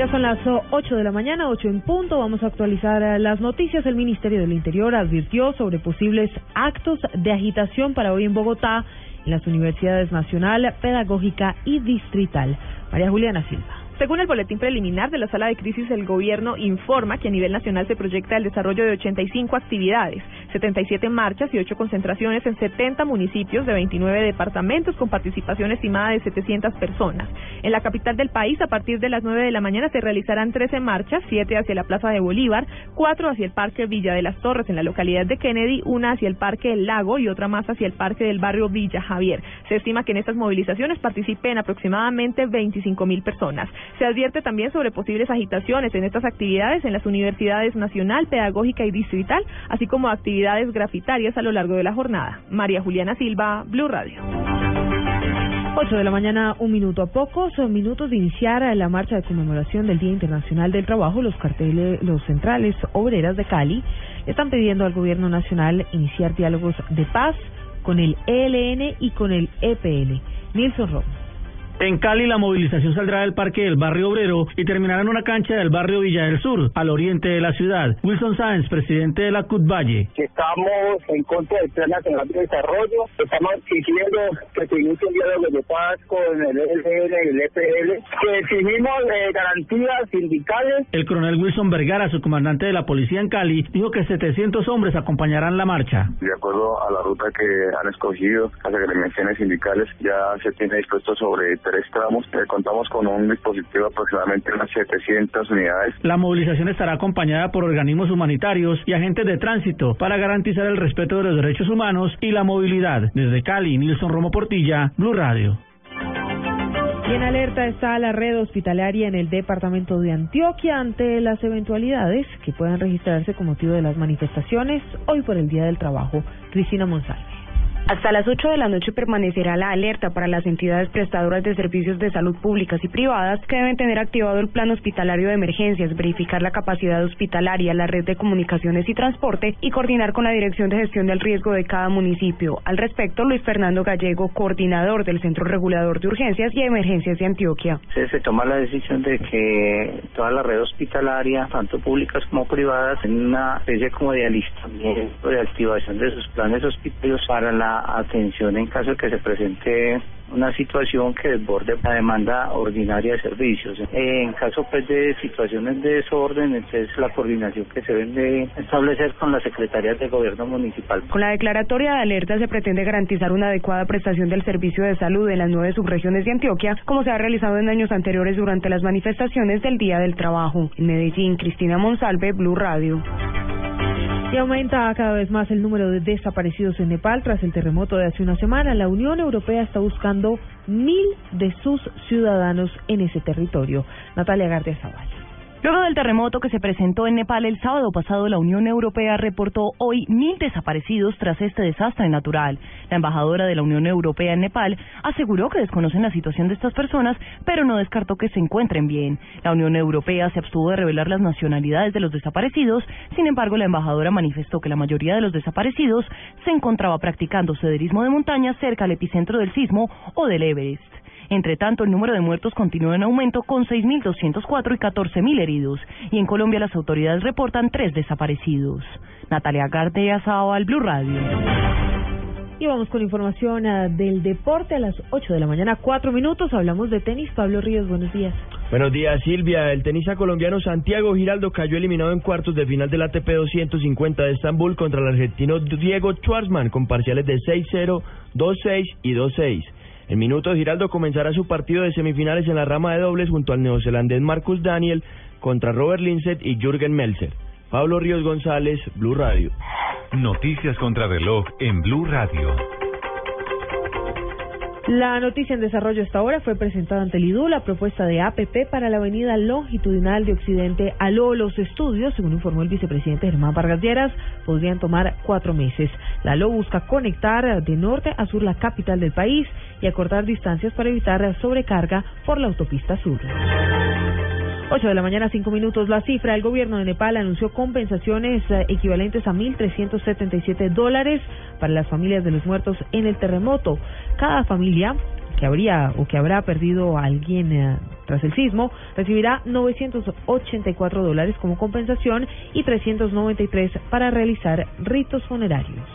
Ya son las 8 de la mañana, 8 en punto. Vamos a actualizar eh, las noticias. El Ministerio del Interior advirtió sobre posibles actos de agitación para hoy en Bogotá en las universidades nacional, pedagógica y distrital. María Juliana Silva. Según el boletín preliminar de la sala de crisis, el gobierno informa que a nivel nacional se proyecta el desarrollo de 85 actividades, 77 marchas y 8 concentraciones en 70 municipios de 29 departamentos con participación estimada de 700 personas. En la capital del país, a partir de las 9 de la mañana se realizarán 13 marchas, 7 hacia la Plaza de Bolívar, 4 hacia el Parque Villa de las Torres en la localidad de Kennedy, una hacia el Parque El Lago y otra más hacia el Parque del barrio Villa Javier. Se estima que en estas movilizaciones participen aproximadamente 25 mil personas. Se advierte también sobre posibles agitaciones en estas actividades en las universidades nacional, pedagógica y distrital, así como actividades grafitarias a lo largo de la jornada. María Juliana Silva, Blue Radio. 8 de la mañana, un minuto a pocos minutos de iniciar la marcha de conmemoración del Día Internacional del Trabajo. Los carteles, los centrales obreras de Cali están pidiendo al gobierno nacional iniciar diálogos de paz con el ELN y con el EPL. Nilson Romo. En Cali la movilización saldrá del parque del barrio obrero y terminará en una cancha del barrio Villa del Sur, al oriente de la ciudad. Wilson Sáenz, presidente de la CUT Valle. Estamos en contra del Plan Nacional de Desarrollo, estamos exigiendo que se inicie un diálogo de paz con el ELN y el EPL, que exigimos eh, garantías sindicales. El coronel Wilson Vergara, su comandante de la policía en Cali, dijo que 700 hombres acompañarán la marcha. De acuerdo a la ruta que han escogido las agremiaciones sindicales, ya se tiene dispuesto sobre tres tramos. Eh, contamos con un dispositivo de aproximadamente unas 700 unidades. La movilización estará acompañada por organismos humanitarios y agentes de tránsito para garantizar el respeto de los derechos humanos y la movilidad. Desde Cali, Nilson Romo Portilla, Blue Radio. Y en alerta está la red hospitalaria en el departamento de Antioquia ante las eventualidades que puedan registrarse con motivo de las manifestaciones hoy por el Día del Trabajo. Cristina Monsalve. Hasta las 8 de la noche permanecerá la alerta para las entidades prestadoras de servicios de salud públicas y privadas que deben tener activado el plan hospitalario de emergencias, verificar la capacidad hospitalaria, la red de comunicaciones y transporte y coordinar con la Dirección de Gestión del Riesgo de cada municipio. Al respecto, Luis Fernando Gallego, coordinador del Centro Regulador de Urgencias y Emergencias de Antioquia. Se, toma la decisión de que toda la red hospitalaria, tanto públicas como privadas, en una especie como de alistamiento, de activación de sus planes hospitalarios para la atención en caso de que se presente una situación que desborde la demanda ordinaria de servicios. En caso pues de situaciones de desorden, entonces la coordinación que se debe establecer con las secretarías de gobierno municipal. Con la declaratoria de alerta se pretende garantizar una adecuada prestación del servicio de salud en las nueve subregiones de Antioquia, como se ha realizado en años anteriores durante las manifestaciones del Día del Trabajo. En Medellín, Cristina Monsalve, Blue Radio. Y aumenta cada vez más el número de desaparecidos en Nepal tras el terremoto de hace una semana. La Unión Europea está buscando mil de sus ciudadanos en ese territorio. Natalia García Zavala. Luego del terremoto que se presentó en Nepal el sábado pasado, la Unión Europea reportó hoy mil desaparecidos tras este desastre natural. La embajadora de la Unión Europea en Nepal aseguró que desconocen la situación de estas personas, pero no descartó que se encuentren bien. La Unión Europea se abstuvo de revelar las nacionalidades de los desaparecidos, sin embargo, la embajadora manifestó que la mayoría de los desaparecidos se encontraba practicando sederismo de montaña cerca al epicentro del sismo o del Everest. Entre tanto, el número de muertos continúa en aumento con 6.204 y 14.000 heridos. Y en Colombia las autoridades reportan tres desaparecidos. Natalia García al Blue Radio. Y vamos con información ah, del deporte a las 8 de la mañana, 4 minutos. Hablamos de tenis. Pablo Ríos, buenos días. Buenos días, Silvia. El tenista colombiano Santiago Giraldo cayó eliminado en cuartos de final del ATP 250 de Estambul contra el argentino Diego Schwartzman con parciales de 6-0, 2-6 y 2-6. En minutos, Giraldo comenzará su partido de semifinales en la rama de dobles junto al neozelandés Marcus Daniel contra Robert Linset y Jürgen Melzer. Pablo Ríos González, Blue Radio. Noticias contra reloj en Blue Radio. La noticia en desarrollo hasta ahora fue presentada ante el IDU la propuesta de APP para la avenida longitudinal de Occidente a Los estudios, según informó el vicepresidente Germán Vargas Lleras, podrían tomar cuatro meses. La LO busca conectar de norte a sur la capital del país y acortar distancias para evitar sobrecarga por la autopista sur. 8 de la mañana, 5 minutos. La cifra, el gobierno de Nepal anunció compensaciones eh, equivalentes a 1.377 dólares para las familias de los muertos en el terremoto. Cada familia que habría o que habrá perdido a alguien eh, Tras el sismo, recibirá 984 dólares como compensación y 393 para realizar ritos funerarios.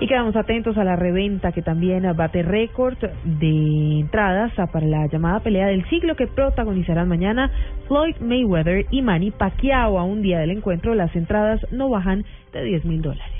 Y quedamos atentos a la reventa que también bate récord de entradas para la llamada pelea del siglo que protagonizarán mañana Floyd Mayweather y Manny Pacquiao. A un día del encuentro, las entradas no bajan de 10 mil dólares.